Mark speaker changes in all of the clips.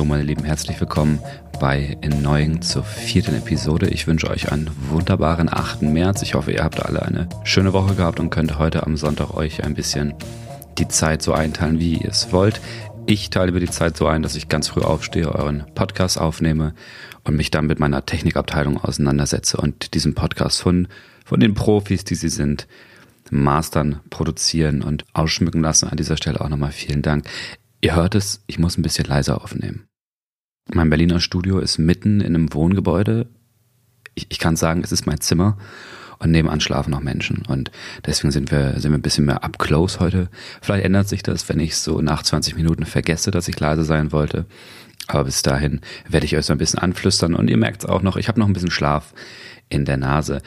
Speaker 1: So, meine Lieben, herzlich willkommen bei Erneuing zur vierten Episode. Ich wünsche euch einen wunderbaren 8. März. Ich hoffe, ihr habt alle eine schöne Woche gehabt und könnt heute am Sonntag euch ein bisschen die Zeit so einteilen, wie ihr es wollt. Ich teile mir die Zeit so ein, dass ich ganz früh aufstehe, euren Podcast aufnehme und mich dann mit meiner Technikabteilung auseinandersetze und diesen Podcast von, von den Profis, die sie sind, mastern, produzieren und ausschmücken lassen. An dieser Stelle auch nochmal vielen Dank. Ihr hört es, ich muss ein bisschen leiser aufnehmen. Mein Berliner Studio ist mitten in einem Wohngebäude. Ich, ich kann sagen, es ist mein Zimmer und nebenan schlafen noch Menschen. Und deswegen sind wir, sind wir ein bisschen mehr up close heute. Vielleicht ändert sich das, wenn ich so nach 20 Minuten vergesse, dass ich leise sein wollte. Aber bis dahin werde ich euch so ein bisschen anflüstern und ihr merkt es auch noch, ich habe noch ein bisschen Schlaf in der Nase.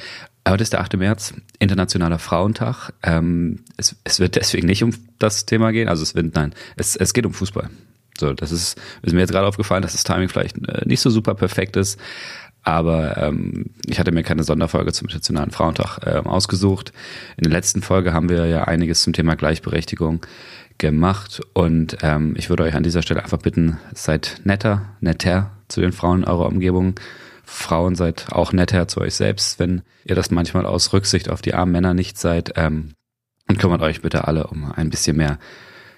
Speaker 1: Heute ist der 8. März, Internationaler Frauentag. Ähm, es, es wird deswegen nicht um das Thema gehen. Also es wird, nein, es, es geht um Fußball. So, das ist, ist mir jetzt gerade aufgefallen, dass das Timing vielleicht äh, nicht so super perfekt ist. Aber ähm, ich hatte mir keine Sonderfolge zum Internationalen Frauentag äh, ausgesucht. In der letzten Folge haben wir ja einiges zum Thema Gleichberechtigung gemacht. Und ähm, ich würde euch an dieser Stelle einfach bitten, seid netter, netter zu den Frauen in eurer Umgebung Frauen seid auch netter zu euch selbst, wenn ihr das manchmal aus Rücksicht auf die armen Männer nicht seid. Ähm, und kümmert euch bitte alle um ein bisschen mehr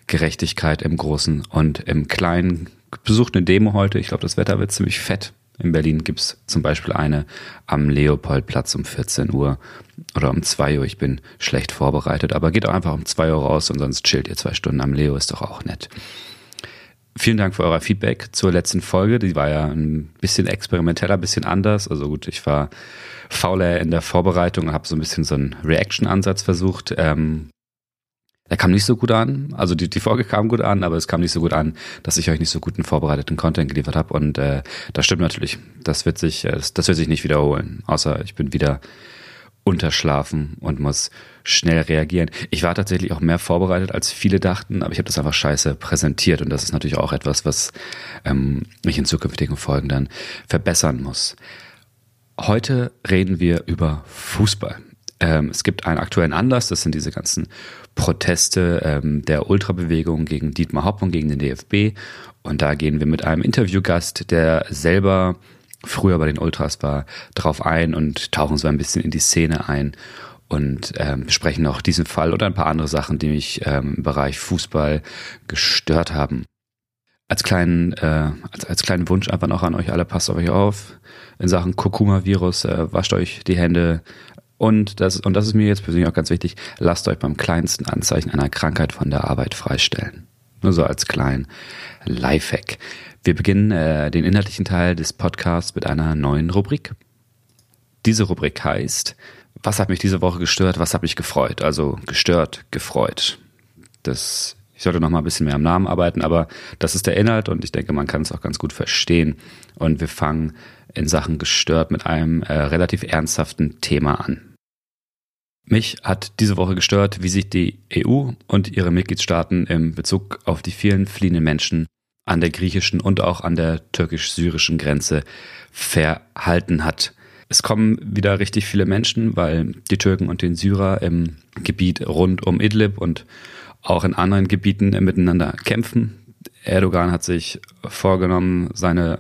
Speaker 1: Gerechtigkeit im Großen und im Kleinen. Besucht eine Demo heute. Ich glaube, das Wetter wird ziemlich fett. In Berlin gibt's zum Beispiel eine am Leopoldplatz um 14 Uhr oder um 2 Uhr. Ich bin schlecht vorbereitet, aber geht auch einfach um 2 Uhr raus und sonst chillt ihr zwei Stunden am Leo, ist doch auch nett. Vielen Dank für euer Feedback zur letzten Folge. Die war ja ein bisschen experimenteller, ein bisschen anders. Also gut, ich war fauler in der Vorbereitung habe so ein bisschen so einen Reaction-Ansatz versucht. Ähm, der kam nicht so gut an. Also die, die Folge kam gut an, aber es kam nicht so gut an, dass ich euch nicht so guten vorbereiteten Content geliefert habe. Und äh, das stimmt natürlich. Das wird sich, äh, das, das wird sich nicht wiederholen. Außer ich bin wieder unterschlafen und muss schnell reagieren. Ich war tatsächlich auch mehr vorbereitet, als viele dachten, aber ich habe das einfach scheiße präsentiert und das ist natürlich auch etwas, was ähm, ich in zukünftigen Folgen dann verbessern muss. Heute reden wir über Fußball. Ähm, es gibt einen aktuellen Anlass, das sind diese ganzen Proteste ähm, der Ultrabewegung gegen Dietmar Hopp und gegen den DFB. Und da gehen wir mit einem Interviewgast, der selber früher bei den Ultras war, drauf ein und tauchen so ein bisschen in die Szene ein und ähm, besprechen auch diesen Fall oder ein paar andere Sachen, die mich ähm, im Bereich Fußball gestört haben. Als kleinen, äh, als, als kleinen Wunsch einfach noch an euch alle, passt auf euch auf. In Sachen Kurkuma-Virus, äh, wascht euch die Hände. Und das, und das ist mir jetzt persönlich auch ganz wichtig, lasst euch beim kleinsten Anzeichen einer Krankheit von der Arbeit freistellen. Nur so als kleinen Lifehack. Wir beginnen äh, den inhaltlichen Teil des Podcasts mit einer neuen Rubrik. Diese Rubrik heißt, was hat mich diese Woche gestört, was hat mich gefreut? Also gestört, gefreut. Das, ich sollte noch mal ein bisschen mehr am Namen arbeiten, aber das ist der Inhalt und ich denke, man kann es auch ganz gut verstehen. Und wir fangen in Sachen gestört mit einem äh, relativ ernsthaften Thema an. Mich hat diese Woche gestört, wie sich die EU und ihre Mitgliedstaaten im Bezug auf die vielen fliehenden Menschen an der griechischen und auch an der türkisch-syrischen Grenze verhalten hat. Es kommen wieder richtig viele Menschen, weil die Türken und den Syrer im Gebiet rund um Idlib und auch in anderen Gebieten miteinander kämpfen. Erdogan hat sich vorgenommen, seine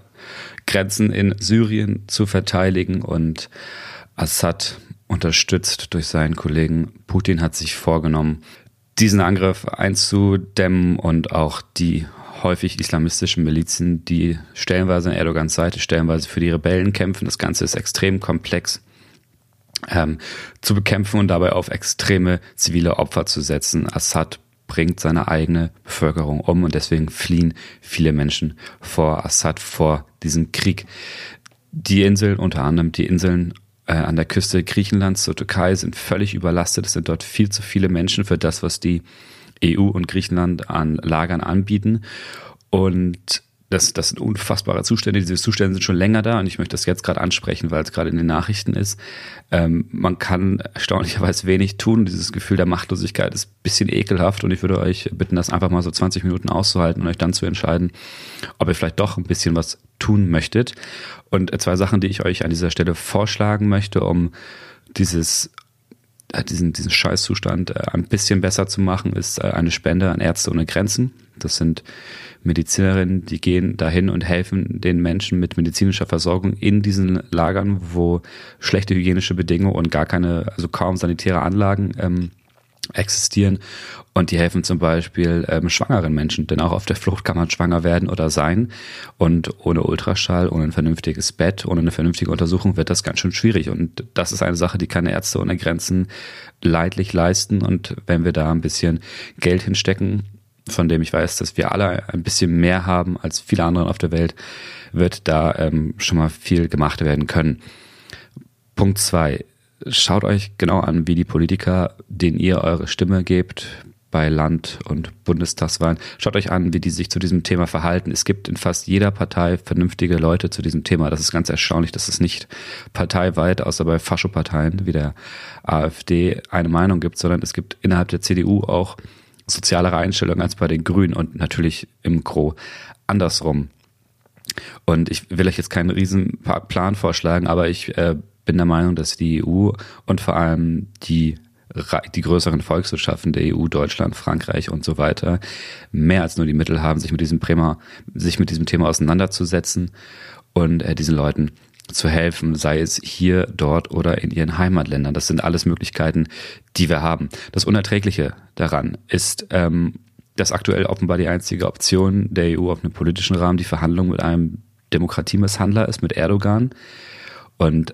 Speaker 1: Grenzen in Syrien zu verteidigen und Assad, unterstützt durch seinen Kollegen Putin, hat sich vorgenommen, diesen Angriff einzudämmen und auch die häufig islamistischen Milizen, die stellenweise an Erdogans Seite, stellenweise für die Rebellen kämpfen. Das Ganze ist extrem komplex ähm, zu bekämpfen und dabei auf extreme zivile Opfer zu setzen. Assad bringt seine eigene Bevölkerung um und deswegen fliehen viele Menschen vor Assad, vor diesem Krieg. Die Insel, unter anderem die Inseln äh, an der Küste Griechenlands zur Türkei, sind völlig überlastet. Es sind dort viel zu viele Menschen für das, was die EU und Griechenland an Lagern anbieten. Und das, das sind unfassbare Zustände. Diese Zustände sind schon länger da und ich möchte das jetzt gerade ansprechen, weil es gerade in den Nachrichten ist. Ähm, man kann erstaunlicherweise wenig tun. Dieses Gefühl der Machtlosigkeit ist ein bisschen ekelhaft und ich würde euch bitten, das einfach mal so 20 Minuten auszuhalten und euch dann zu entscheiden, ob ihr vielleicht doch ein bisschen was tun möchtet. Und zwei Sachen, die ich euch an dieser Stelle vorschlagen möchte, um dieses diesen, diesen Scheißzustand äh, ein bisschen besser zu machen, ist äh, eine Spende an Ärzte ohne Grenzen. Das sind Medizinerinnen, die gehen dahin und helfen den Menschen mit medizinischer Versorgung in diesen Lagern, wo schlechte hygienische Bedingungen und gar keine, also kaum sanitäre Anlagen ähm, existieren. Und die helfen zum Beispiel ähm, schwangeren Menschen, denn auch auf der Flucht kann man schwanger werden oder sein. Und ohne Ultraschall, ohne ein vernünftiges Bett, ohne eine vernünftige Untersuchung wird das ganz schön schwierig. Und das ist eine Sache, die keine Ärzte ohne Grenzen leidlich leisten. Und wenn wir da ein bisschen Geld hinstecken, von dem ich weiß, dass wir alle ein bisschen mehr haben als viele andere auf der Welt, wird da ähm, schon mal viel gemacht werden können. Punkt zwei Schaut euch genau an, wie die Politiker, denen ihr eure Stimme gebt, bei Land- und Bundestagswahlen. Schaut euch an, wie die sich zu diesem Thema verhalten. Es gibt in fast jeder Partei vernünftige Leute zu diesem Thema. Das ist ganz erstaunlich, dass es nicht parteiweit, außer bei Faschoparteien wie der AfD, eine Meinung gibt, sondern es gibt innerhalb der CDU auch sozialere Einstellungen als bei den Grünen und natürlich im Gro andersrum. Und ich will euch jetzt keinen riesen Plan vorschlagen, aber ich äh, bin der Meinung, dass die EU und vor allem die die größeren Volkswirtschaften der EU, Deutschland, Frankreich und so weiter, mehr als nur die Mittel haben, sich mit diesem Thema, sich mit diesem Thema auseinanderzusetzen und äh, diesen Leuten zu helfen, sei es hier, dort oder in ihren Heimatländern. Das sind alles Möglichkeiten, die wir haben. Das Unerträgliche daran ist, ähm, dass aktuell offenbar die einzige Option der EU auf einem politischen Rahmen die Verhandlung mit einem Demokratiemisshandler ist, mit Erdogan. Und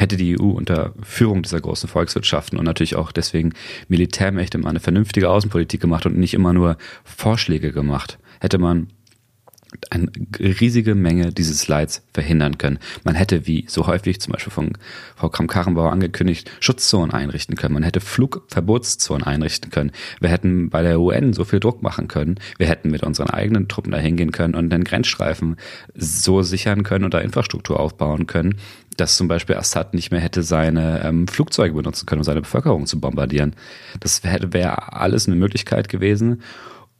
Speaker 1: hätte die EU unter Führung dieser großen Volkswirtschaften und natürlich auch deswegen Militärmächte mal eine vernünftige Außenpolitik gemacht und nicht immer nur Vorschläge gemacht, hätte man eine riesige Menge dieses Leids verhindern können. Man hätte, wie so häufig zum Beispiel von Frau Kramp-Karrenbauer angekündigt, Schutzzonen einrichten können. Man hätte Flugverbotszonen einrichten können. Wir hätten bei der UN so viel Druck machen können. Wir hätten mit unseren eigenen Truppen da hingehen können und den Grenzstreifen so sichern können und da Infrastruktur aufbauen können, dass zum Beispiel Assad nicht mehr hätte seine ähm, Flugzeuge benutzen können, um seine Bevölkerung zu bombardieren. Das wäre wär alles eine Möglichkeit gewesen.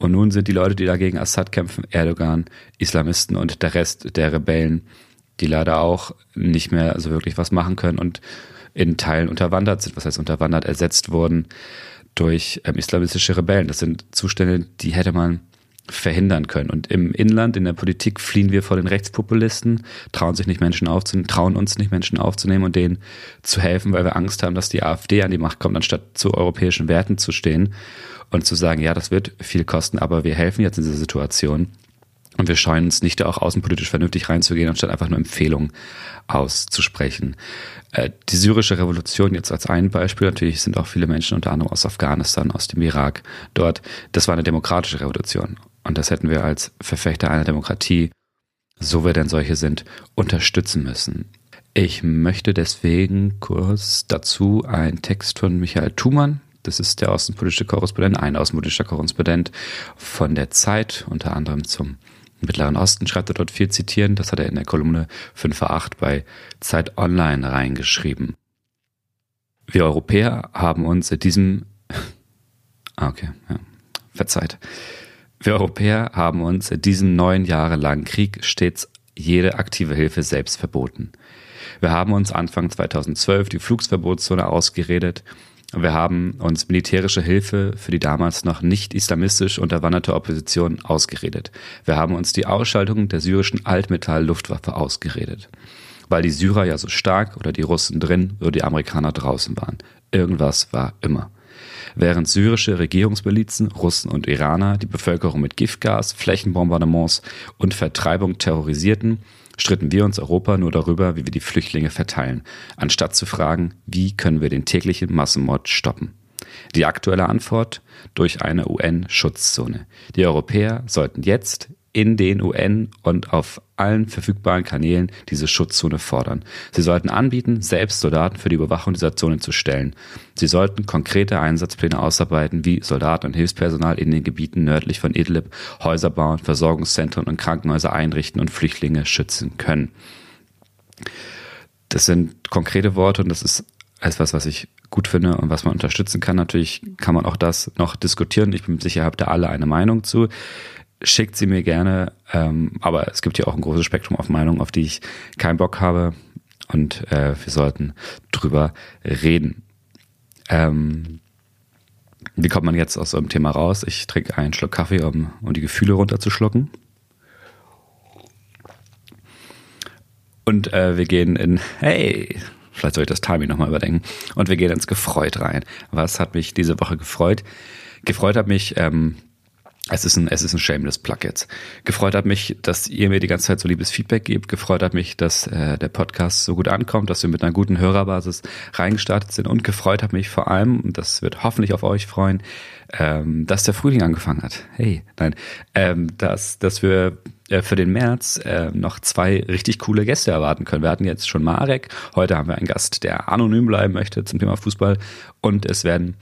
Speaker 1: Und nun sind die Leute, die dagegen Assad kämpfen, Erdogan, Islamisten und der Rest der Rebellen, die leider auch nicht mehr so wirklich was machen können und in Teilen unterwandert sind, was heißt unterwandert, ersetzt wurden durch ähm, islamistische Rebellen. Das sind Zustände, die hätte man verhindern können. Und im Inland, in der Politik fliehen wir vor den Rechtspopulisten, trauen sich nicht Menschen aufzunehmen, trauen uns nicht Menschen aufzunehmen und denen zu helfen, weil wir Angst haben, dass die AfD an die Macht kommt, anstatt zu europäischen Werten zu stehen und zu sagen, ja, das wird viel kosten, aber wir helfen jetzt in dieser Situation. Und wir scheuen uns nicht da auch außenpolitisch vernünftig reinzugehen, anstatt einfach nur Empfehlungen auszusprechen. Äh, die syrische Revolution jetzt als ein Beispiel, natürlich sind auch viele Menschen unter anderem aus Afghanistan, aus dem Irak dort. Das war eine demokratische Revolution. Und das hätten wir als Verfechter einer Demokratie, so wir denn solche sind, unterstützen müssen. Ich möchte deswegen kurz dazu einen Text von Michael Thumann das ist der außenpolitische Korrespondent, ein außenpolitischer Korrespondent von der Zeit, unter anderem zum Mittleren Osten, schreibt er dort viel zitieren. Das hat er in der Kolumne 5 vor 8 bei Zeit Online reingeschrieben. Wir Europäer haben uns in diesem, ah, okay, ja, verzeiht. Wir Europäer haben uns in diesem neun Jahre langen Krieg stets jede aktive Hilfe selbst verboten. Wir haben uns Anfang 2012 die Flugsverbotszone ausgeredet wir haben uns militärische Hilfe für die damals noch nicht islamistisch unterwanderte Opposition ausgeredet. Wir haben uns die Ausschaltung der syrischen Altmetall-Luftwaffe ausgeredet. Weil die Syrer ja so stark oder die Russen drin oder die Amerikaner draußen waren. Irgendwas war immer. Während syrische Regierungsmilizen, Russen und Iraner die Bevölkerung mit Giftgas, Flächenbombardements und Vertreibung terrorisierten, stritten wir uns Europa nur darüber, wie wir die Flüchtlinge verteilen, anstatt zu fragen, wie können wir den täglichen Massenmord stoppen. Die aktuelle Antwort durch eine UN-Schutzzone. Die Europäer sollten jetzt in den UN und auf allen verfügbaren Kanälen diese Schutzzone fordern. Sie sollten anbieten, selbst Soldaten für die Überwachung dieser Zone zu stellen. Sie sollten konkrete Einsatzpläne ausarbeiten, wie Soldaten und Hilfspersonal in den Gebieten nördlich von Idlib Häuser bauen, Versorgungszentren und Krankenhäuser einrichten und Flüchtlinge schützen können. Das sind konkrete Worte und das ist etwas, was ich gut finde und was man unterstützen kann. Natürlich kann man auch das noch diskutieren. Ich bin sicher, habt ihr alle eine Meinung zu schickt sie mir gerne. Ähm, aber es gibt ja auch ein großes Spektrum auf Meinungen, auf die ich keinen Bock habe. Und äh, wir sollten drüber reden. Ähm, Wie kommt man jetzt aus so einem Thema raus? Ich trinke einen Schluck Kaffee, um, um die Gefühle runterzuschlucken. Und äh, wir gehen in, hey, vielleicht soll ich das Timing nochmal überdenken. Und wir gehen ins Gefreut rein. Was hat mich diese Woche gefreut? Gefreut hat mich, ähm, es ist ein, es ist ein shameless Plug jetzt. Gefreut hat mich, dass ihr mir die ganze Zeit so liebes Feedback gebt. Gefreut hat mich, dass äh, der Podcast so gut ankommt, dass wir mit einer guten Hörerbasis reingestartet sind. Und gefreut hat mich vor allem, und das wird hoffentlich auf euch freuen, ähm, dass der Frühling angefangen hat. Hey, nein, ähm, dass, dass wir äh, für den März äh, noch zwei richtig coole Gäste erwarten können. Wir hatten jetzt schon Marek. Heute haben wir einen Gast, der anonym bleiben möchte zum Thema Fußball. Und es werden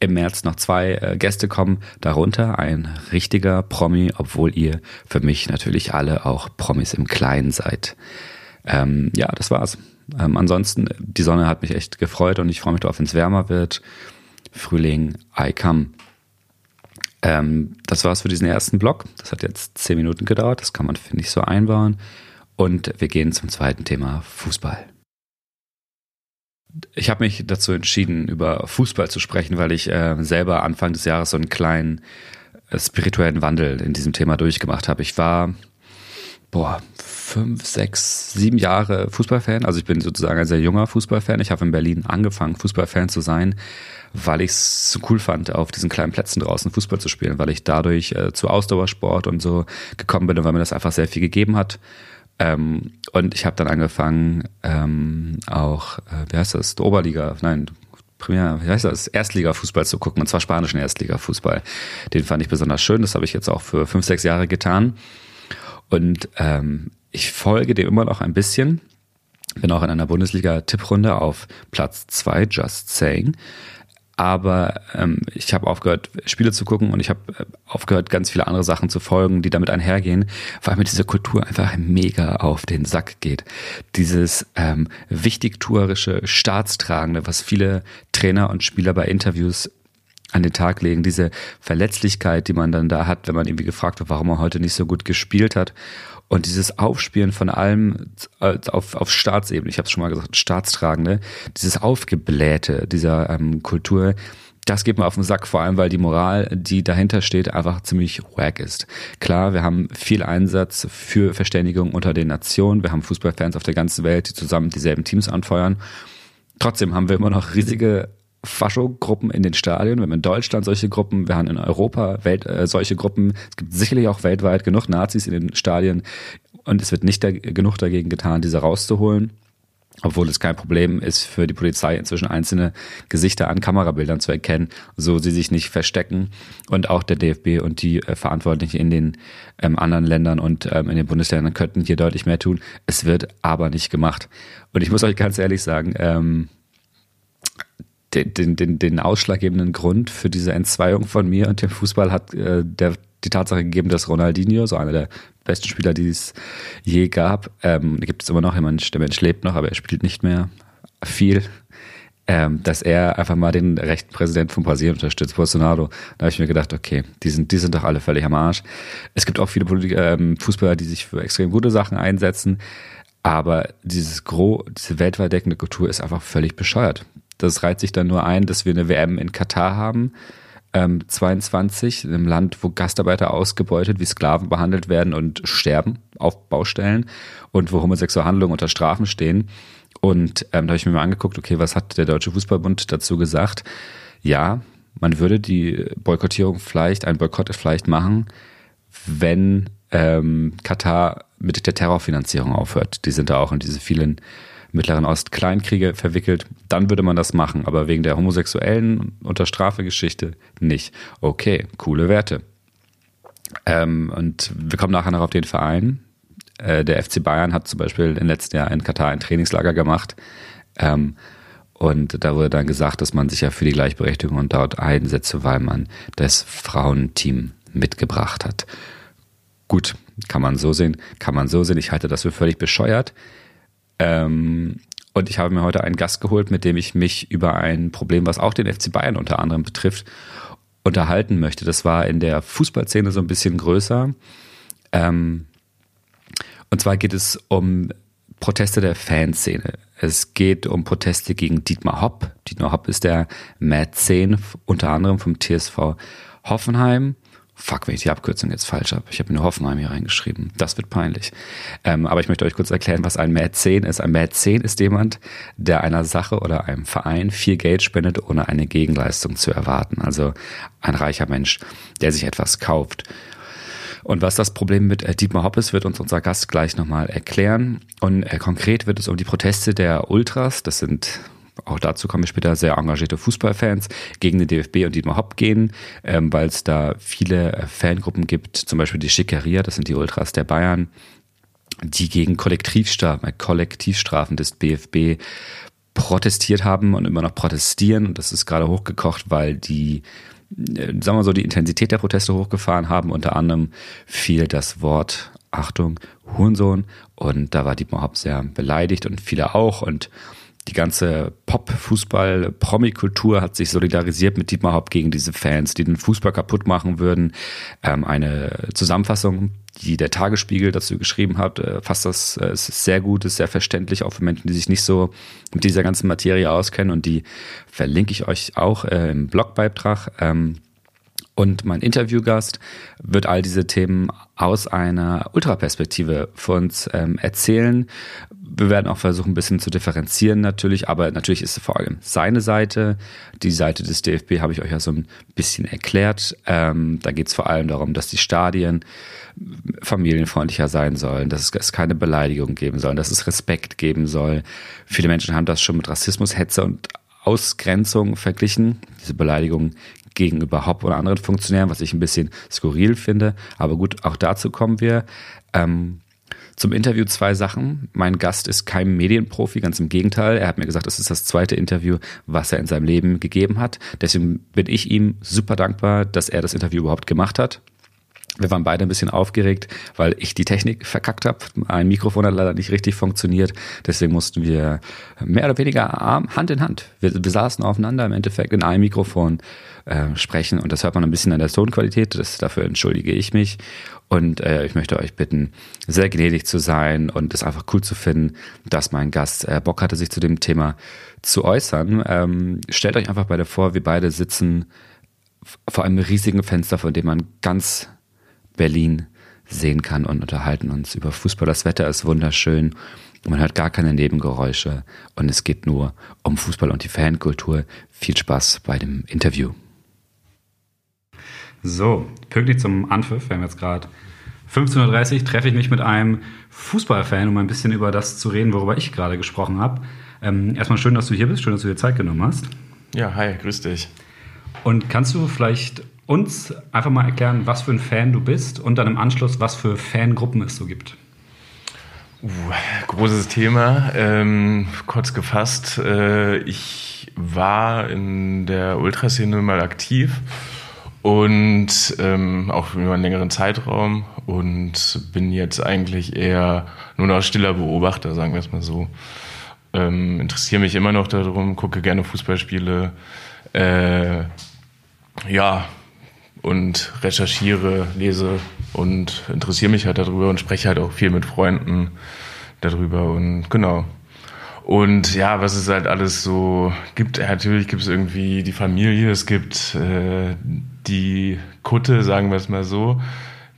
Speaker 1: im März noch zwei äh, Gäste kommen, darunter ein richtiger Promi, obwohl ihr für mich natürlich alle auch Promis im Kleinen seid. Ähm, ja, das war's. Ähm, ansonsten, die Sonne hat mich echt gefreut und ich freue mich darauf, wenn es wärmer wird. Frühling, I come. Ähm, das war's für diesen ersten Block. Das hat jetzt zehn Minuten gedauert. Das kann man, finde ich, so einbauen. Und wir gehen zum zweiten Thema Fußball ich habe mich dazu entschieden, über Fußball zu sprechen, weil ich äh, selber Anfang des Jahres so einen kleinen äh, spirituellen Wandel in diesem Thema durchgemacht habe. Ich war, boah, fünf, sechs, sieben Jahre Fußballfan. Also ich bin sozusagen ein sehr junger Fußballfan. Ich habe in Berlin angefangen, Fußballfan zu sein, weil ich es so cool fand, auf diesen kleinen Plätzen draußen Fußball zu spielen, weil ich dadurch äh, zu Ausdauersport und so gekommen bin und weil mir das einfach sehr viel gegeben hat. Ähm, und ich habe dann angefangen, ähm, auch, äh, wie heißt das, Oberliga, nein, Premier, wie heißt das, Erstliga-Fußball zu gucken, und zwar spanischen Erstliga-Fußball. Den fand ich besonders schön, das habe ich jetzt auch für fünf, sechs Jahre getan. Und ähm, ich folge dem immer noch ein bisschen. Bin auch in einer Bundesliga-Tipprunde auf Platz zwei, just saying aber ähm, ich habe aufgehört, Spiele zu gucken und ich habe äh, aufgehört, ganz viele andere Sachen zu folgen, die damit einhergehen, weil mir diese Kultur einfach mega auf den Sack geht. Dieses ähm, wichtigtuerische, staatstragende, was viele Trainer und Spieler bei Interviews an den Tag legen, diese Verletzlichkeit, die man dann da hat, wenn man irgendwie gefragt wird, warum er heute nicht so gut gespielt hat. Und dieses Aufspielen von allem äh, auf, auf Staatsebene, ich habe es schon mal gesagt, Staatstragende, dieses Aufgeblähte dieser ähm, Kultur, das geht mir auf den Sack, vor allem weil die Moral, die dahinter steht, einfach ziemlich wack ist. Klar, wir haben viel Einsatz für Verständigung unter den Nationen, wir haben Fußballfans auf der ganzen Welt, die zusammen dieselben Teams anfeuern. Trotzdem haben wir immer noch riesige Fascho-Gruppen in den Stadien. Wir haben in Deutschland solche Gruppen, wir haben in Europa Welt, äh, solche Gruppen. Es gibt sicherlich auch weltweit genug Nazis in den Stadien und es wird nicht da, genug dagegen getan, diese rauszuholen. Obwohl es kein Problem ist für die Polizei inzwischen einzelne Gesichter an Kamerabildern zu erkennen, so sie sich nicht verstecken. Und auch der DFB und die äh, Verantwortlichen in den ähm, anderen Ländern und ähm, in den Bundesländern könnten hier deutlich mehr tun. Es wird aber nicht gemacht. Und ich muss euch ganz ehrlich sagen, ähm, den, den, den ausschlaggebenden Grund für diese Entzweiung von mir und dem Fußball hat äh, der, die Tatsache gegeben, dass Ronaldinho, so einer der besten Spieler, die es je gab, ähm, gibt es immer noch, Mensch, der Mensch lebt noch, aber er spielt nicht mehr viel, ähm, dass er einfach mal den rechten Präsident von Brasilien unterstützt, Bolsonaro. Da habe ich mir gedacht, okay, die sind, die sind doch alle völlig am Arsch. Es gibt auch viele Politiker, ähm, Fußballer, die sich für extrem gute Sachen einsetzen, aber dieses Gros, diese weltweit deckende Kultur ist einfach völlig bescheuert. Das reiht sich dann nur ein, dass wir eine WM in Katar haben, ähm, 22, in einem Land, wo Gastarbeiter ausgebeutet wie Sklaven behandelt werden und sterben auf Baustellen und wo homosexuelle Handlungen unter Strafen stehen. Und ähm, da habe ich mir mal angeguckt, okay, was hat der Deutsche Fußballbund dazu gesagt? Ja, man würde die Boykottierung vielleicht, ein Boykott vielleicht machen, wenn ähm, Katar mit der Terrorfinanzierung aufhört. Die sind da auch in diese vielen Mittleren Ost Kleinkriege verwickelt, dann würde man das machen. Aber wegen der homosexuellen Unterstrafegeschichte nicht. Okay, coole Werte. Ähm, und wir kommen nachher noch auf den Verein. Äh, der FC Bayern hat zum Beispiel im letzten Jahr in Katar ein Trainingslager gemacht. Ähm, und da wurde dann gesagt, dass man sich ja für die Gleichberechtigung und dort einsetze, weil man das Frauenteam mitgebracht hat. Gut, kann man so sehen, kann man so sehen. Ich halte das für völlig bescheuert. Ähm, und ich habe mir heute einen Gast geholt, mit dem ich mich über ein Problem, was auch den FC Bayern unter anderem betrifft, unterhalten möchte. Das war in der Fußballszene so ein bisschen größer. Ähm, und zwar geht es um Proteste der Fanszene. Es geht um Proteste gegen Dietmar Hopp. Dietmar Hopp ist der Mäzen unter anderem vom TSV Hoffenheim. Fuck, wenn ich die Abkürzung jetzt falsch habe. Ich habe nur Hoffenheim hier reingeschrieben. Das wird peinlich. Ähm, aber ich möchte euch kurz erklären, was ein Mäzen ist. Ein Mäzen ist jemand, der einer Sache oder einem Verein viel Geld spendet, ohne eine Gegenleistung zu erwarten. Also ein reicher Mensch, der sich etwas kauft. Und was das Problem mit äh, Dietmar Hopp ist, wird uns unser Gast gleich nochmal erklären. Und äh, konkret wird es um die Proteste der Ultras, das sind auch dazu kommen wir später, sehr engagierte Fußballfans gegen den DFB und Dietmar Hopp gehen, ähm, weil es da viele äh, Fangruppen gibt, zum Beispiel die Schickeria, das sind die Ultras der Bayern, die gegen Kollektivstrafen, Kollektivstrafen des BFB protestiert haben und immer noch protestieren. Und das ist gerade hochgekocht, weil die äh, sagen wir so, die Intensität der Proteste hochgefahren haben. Unter anderem fiel das Wort, Achtung, Hurensohn. Und da war Dietmar Hopp sehr beleidigt und viele auch. Und die ganze Pop-Fußball-Promi-Kultur hat sich solidarisiert mit Dietmar Hopp gegen diese Fans, die den Fußball kaputt machen würden. Ähm, eine Zusammenfassung, die der Tagesspiegel dazu geschrieben hat, äh, fasst das äh, ist sehr gut, ist sehr verständlich, auch für Menschen, die sich nicht so mit dieser ganzen Materie auskennen. Und die verlinke ich euch auch äh, im Blogbeitrag. Ähm, und mein Interviewgast wird all diese Themen aus einer Ultraperspektive für uns ähm, erzählen. Wir werden auch versuchen, ein bisschen zu differenzieren natürlich, aber natürlich ist es vor allem seine Seite. Die Seite des DFB habe ich euch ja so ein bisschen erklärt. Ähm, da geht es vor allem darum, dass die Stadien familienfreundlicher sein sollen, dass es keine Beleidigung geben soll, dass es Respekt geben soll. Viele Menschen haben das schon mit Rassismus, Hetze und Ausgrenzung verglichen. Diese Beleidigung gegenüber Hopp oder anderen Funktionären, was ich ein bisschen skurril finde. Aber gut, auch dazu kommen wir. Ähm, zum Interview zwei Sachen. Mein Gast ist kein Medienprofi, ganz im Gegenteil. Er hat mir gesagt, das ist das zweite Interview, was er in seinem Leben gegeben hat. Deswegen bin ich ihm super dankbar, dass er das Interview überhaupt gemacht hat. Wir waren beide ein bisschen aufgeregt, weil ich die Technik verkackt habe. Ein Mikrofon hat leider nicht richtig funktioniert. Deswegen mussten wir mehr oder weniger Hand in Hand. Wir, wir saßen aufeinander im Endeffekt in einem Mikrofon äh, sprechen und das hört man ein bisschen an der Tonqualität. Das, dafür entschuldige ich mich. Und äh, ich möchte euch bitten, sehr gnädig zu sein und es einfach cool zu finden, dass mein Gast äh, Bock hatte, sich zu dem Thema zu äußern. Ähm, stellt euch einfach beide vor, wir beide sitzen vor einem riesigen Fenster, von dem man ganz Berlin sehen kann und unterhalten uns über Fußball. Das Wetter ist wunderschön. Man hört gar keine Nebengeräusche und es geht nur um Fußball und die Fankultur. Viel Spaß bei dem Interview.
Speaker 2: So, pünktlich zum Anpfiff, wir haben jetzt gerade 15.30 Uhr, treffe ich mich mit einem Fußballfan, um ein bisschen über das zu reden, worüber ich gerade gesprochen habe. Ähm, erstmal schön, dass du hier bist, schön, dass du dir Zeit genommen hast.
Speaker 3: Ja, hi, grüß dich.
Speaker 2: Und kannst du vielleicht uns einfach mal erklären, was für ein Fan du bist und dann im Anschluss, was für Fangruppen es so gibt.
Speaker 3: Uh, großes Thema. Ähm, kurz gefasst, äh, ich war in der Ultraszene mal aktiv und ähm, auch über einen längeren Zeitraum und bin jetzt eigentlich eher nur noch stiller Beobachter, sagen wir es mal so. Ähm, interessiere mich immer noch darum, gucke gerne Fußballspiele. Äh, ja, und recherchiere, lese und interessiere mich halt darüber und spreche halt auch viel mit Freunden darüber und genau. Und ja, was es halt alles so gibt, natürlich gibt es irgendwie die Familie, es gibt äh, die Kutte, sagen wir es mal so,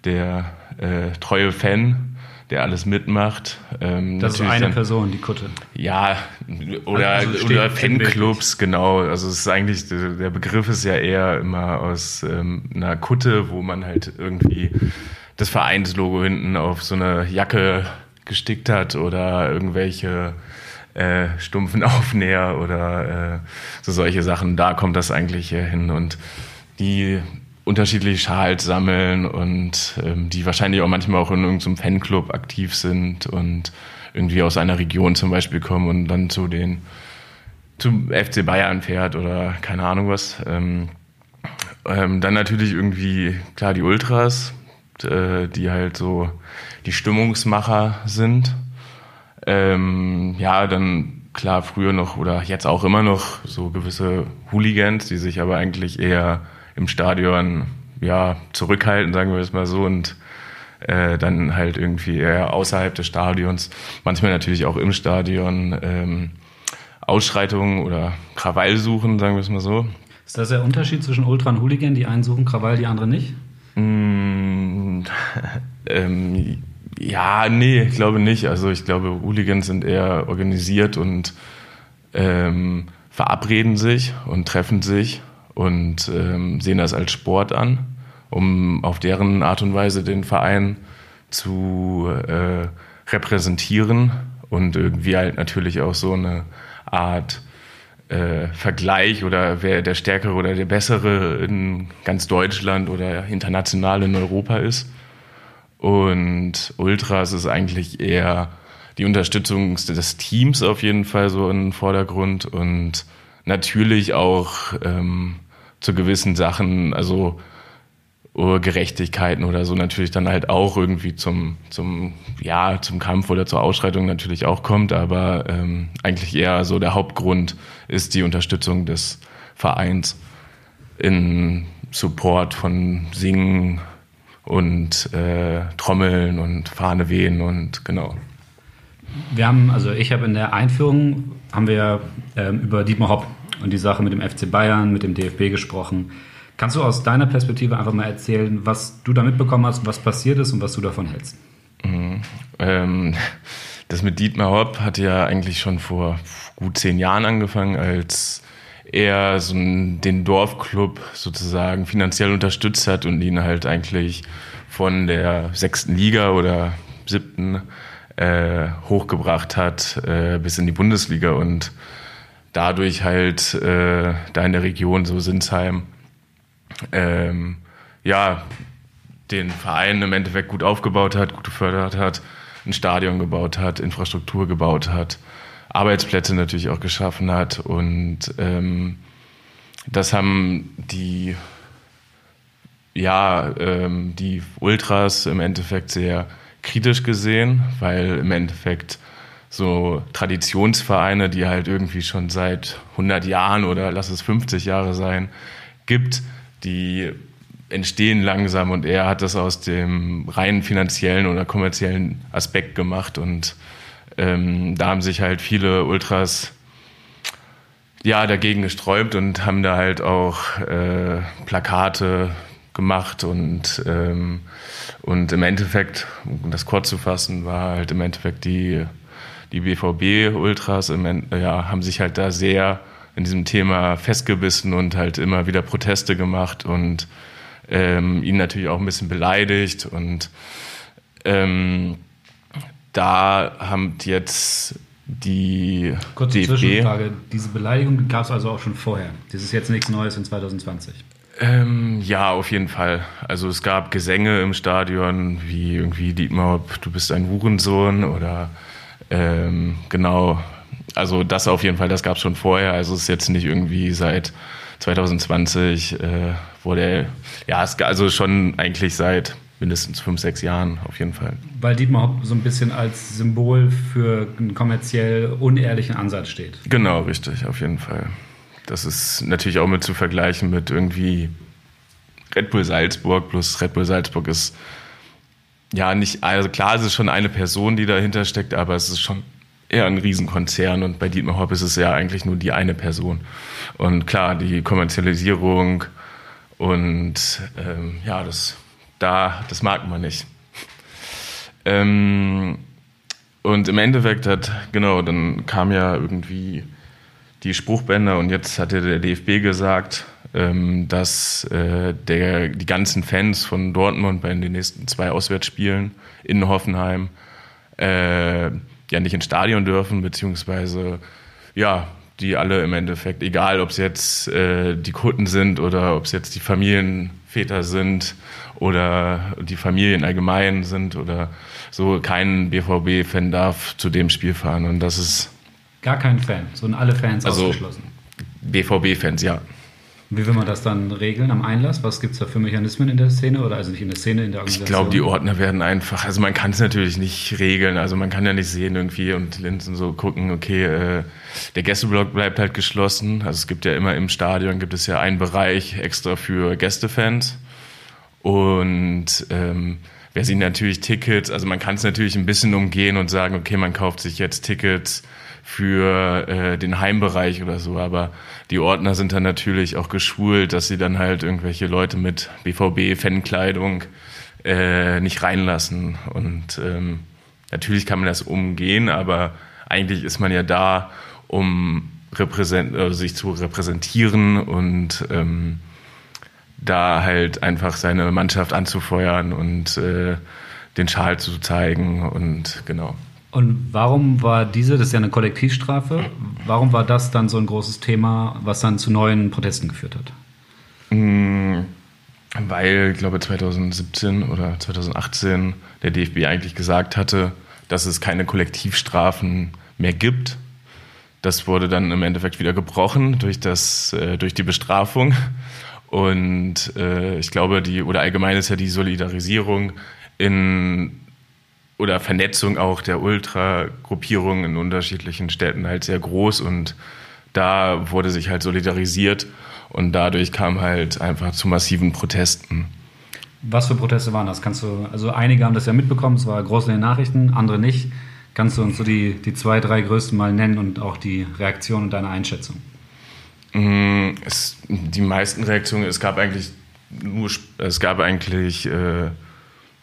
Speaker 3: der äh, treue Fan, der alles mitmacht.
Speaker 2: Ähm, das ist eine dann, Person, die Kutte.
Speaker 3: Ja, oder, also oder Fanclubs, genau. Also es ist eigentlich, der Begriff ist ja eher immer aus ähm, einer Kutte, wo man halt irgendwie das Vereinslogo hinten auf so eine Jacke gestickt hat oder irgendwelche äh, stumpfen Aufnäher oder äh, so solche Sachen. Da kommt das eigentlich hin und die unterschiedliche Schals sammeln und ähm, die wahrscheinlich auch manchmal auch in irgendeinem Fanclub aktiv sind und irgendwie aus einer Region zum Beispiel kommen und dann zu den zum FC Bayern fährt oder keine Ahnung was. Ähm, ähm, dann natürlich irgendwie, klar, die Ultras, äh, die halt so die Stimmungsmacher sind. Ähm, ja, dann klar, früher noch oder jetzt auch immer noch so gewisse Hooligans, die sich aber eigentlich eher im Stadion ja, zurückhalten, sagen wir es mal so, und äh, dann halt irgendwie eher außerhalb des Stadions, manchmal natürlich auch im Stadion ähm, Ausschreitungen oder Krawall suchen, sagen wir es mal so.
Speaker 2: Ist das der Unterschied zwischen Ultra und Hooligan? Die einen suchen Krawall, die anderen nicht?
Speaker 3: Mm, ähm, ja, nee, ich glaube nicht. Also ich glaube, Hooligans sind eher organisiert und ähm, verabreden sich und treffen sich und ähm, sehen das als Sport an, um auf deren Art und Weise den Verein zu äh, repräsentieren und irgendwie halt natürlich auch so eine Art äh, Vergleich oder wer der Stärkere oder der Bessere in ganz Deutschland oder international in Europa ist. Und Ultras ist eigentlich eher die Unterstützung des Teams auf jeden Fall so im Vordergrund und natürlich auch ähm, zu gewissen Sachen, also Gerechtigkeiten oder so natürlich dann halt auch irgendwie zum, zum, ja, zum Kampf oder zur Ausschreitung natürlich auch kommt, aber ähm, eigentlich eher so der Hauptgrund ist die Unterstützung des Vereins in Support von Singen und äh, Trommeln und Fahne wehen und genau.
Speaker 2: Wir haben, also ich habe in der Einführung, haben wir ähm, über Dietmar Hopp und die Sache mit dem FC Bayern, mit dem DFB gesprochen. Kannst du aus deiner Perspektive einfach mal erzählen, was du da mitbekommen hast, was passiert ist und was du davon hältst?
Speaker 3: Mhm. Ähm, das mit Dietmar Hopp hat ja eigentlich schon vor gut zehn Jahren angefangen, als er so den Dorfclub sozusagen finanziell unterstützt hat und ihn halt eigentlich von der sechsten Liga oder siebten äh, hochgebracht hat äh, bis in die Bundesliga und dadurch halt äh, da in der Region so Sinsheim ähm, ja, den Verein im Endeffekt gut aufgebaut hat, gut gefördert hat, ein Stadion gebaut hat, Infrastruktur gebaut hat, Arbeitsplätze natürlich auch geschaffen hat. Und ähm, das haben die, ja, ähm, die Ultras im Endeffekt sehr kritisch gesehen, weil im Endeffekt so Traditionsvereine, die halt irgendwie schon seit 100 Jahren oder lass es 50 Jahre sein, gibt, die entstehen langsam und er hat das aus dem rein finanziellen oder kommerziellen Aspekt gemacht und ähm, da haben sich halt viele Ultras ja dagegen gesträubt und haben da halt auch äh, Plakate gemacht und ähm, und im Endeffekt, um das kurz zu fassen, war halt im Endeffekt die die BVB Ultras ja, haben sich halt da sehr in diesem Thema festgebissen und halt immer wieder Proteste gemacht und ähm, ihn natürlich auch ein bisschen beleidigt. Und ähm, da haben jetzt die
Speaker 2: Kurze DFB Zwischenfrage. Diese Beleidigung gab es also auch schon vorher. Das ist jetzt nichts Neues in 2020.
Speaker 3: Ähm, ja, auf jeden Fall. Also es gab Gesänge im Stadion, wie irgendwie Dietmar, du bist ein Hurensohn oder ähm, genau also das auf jeden Fall, das gab es schon vorher. Also es ist jetzt nicht irgendwie seit 2020, äh, wurde ja, es also schon eigentlich seit mindestens fünf, sechs Jahren auf jeden Fall.
Speaker 2: Weil Dietmar Hopp so ein bisschen als Symbol für einen kommerziell unehrlichen Ansatz steht.
Speaker 3: Genau, richtig, auf jeden Fall. Das ist natürlich auch mit zu vergleichen mit irgendwie Red Bull Salzburg, plus Red Bull Salzburg ist ja nicht, also klar, es ist schon eine Person, die dahinter steckt, aber es ist schon eher ein Riesenkonzern und bei Dietmar Hopp ist es ja eigentlich nur die eine Person. Und klar, die Kommerzialisierung und ähm, ja, das, da, das mag man nicht. Ähm, und im Endeffekt hat, genau, dann kam ja irgendwie die Spruchbänder und jetzt hatte der DFB gesagt, ähm, dass äh, der, die ganzen Fans von Dortmund bei den nächsten zwei Auswärtsspielen in Hoffenheim äh, ja nicht ins Stadion dürfen, beziehungsweise ja, die alle im Endeffekt, egal ob es jetzt äh, die Kunden sind oder ob es jetzt die Familienväter sind oder die Familien allgemein sind oder so, kein BVB-Fan darf zu dem Spiel fahren und das ist...
Speaker 2: Gar kein Fan, so sind alle Fans also, ausgeschlossen.
Speaker 3: BVB-Fans, ja.
Speaker 2: Wie will man das dann regeln am Einlass? Was gibt es da für Mechanismen in der Szene oder also nicht in der Szene, in der
Speaker 3: Organisation? Ich glaube, die Ordner werden einfach, also man kann es natürlich nicht regeln, also man kann ja nicht sehen irgendwie und Linsen so gucken, okay, äh, der Gästeblock bleibt halt geschlossen. Also es gibt ja immer im Stadion gibt es ja einen Bereich extra für Gästefans und ähm, wer sich natürlich Tickets, also man kann es natürlich ein bisschen umgehen und sagen, okay, man kauft sich jetzt Tickets für äh, den Heimbereich oder so, aber die Ordner sind dann natürlich auch geschult, dass sie dann halt irgendwelche Leute mit BVB-Fankleidung äh, nicht reinlassen. Und ähm, natürlich kann man das umgehen, aber eigentlich ist man ja da, um repräsent also sich zu repräsentieren und ähm, da halt einfach seine Mannschaft anzufeuern und äh, den Schal zu zeigen und genau.
Speaker 2: Und warum war diese, das ist ja eine Kollektivstrafe, warum war das dann so ein großes Thema, was dann zu neuen Protesten geführt hat?
Speaker 3: Mm, weil, ich glaube, 2017 oder 2018 der DFB eigentlich gesagt hatte, dass es keine Kollektivstrafen mehr gibt. Das wurde dann im Endeffekt wieder gebrochen durch, das, äh, durch die Bestrafung. Und äh, ich glaube, die, oder allgemein ist ja die Solidarisierung in oder Vernetzung auch der Ultra-Gruppierungen in unterschiedlichen Städten halt sehr groß und da wurde sich halt solidarisiert und dadurch kam halt einfach zu massiven Protesten.
Speaker 2: Was für Proteste waren das? Kannst du, also einige haben das ja mitbekommen, es war groß in den Nachrichten, andere nicht. Kannst du uns so die, die zwei, drei größten mal nennen und auch die Reaktion und deine Einschätzung?
Speaker 3: Mm, es, die meisten Reaktionen, es gab eigentlich nur, es gab eigentlich äh,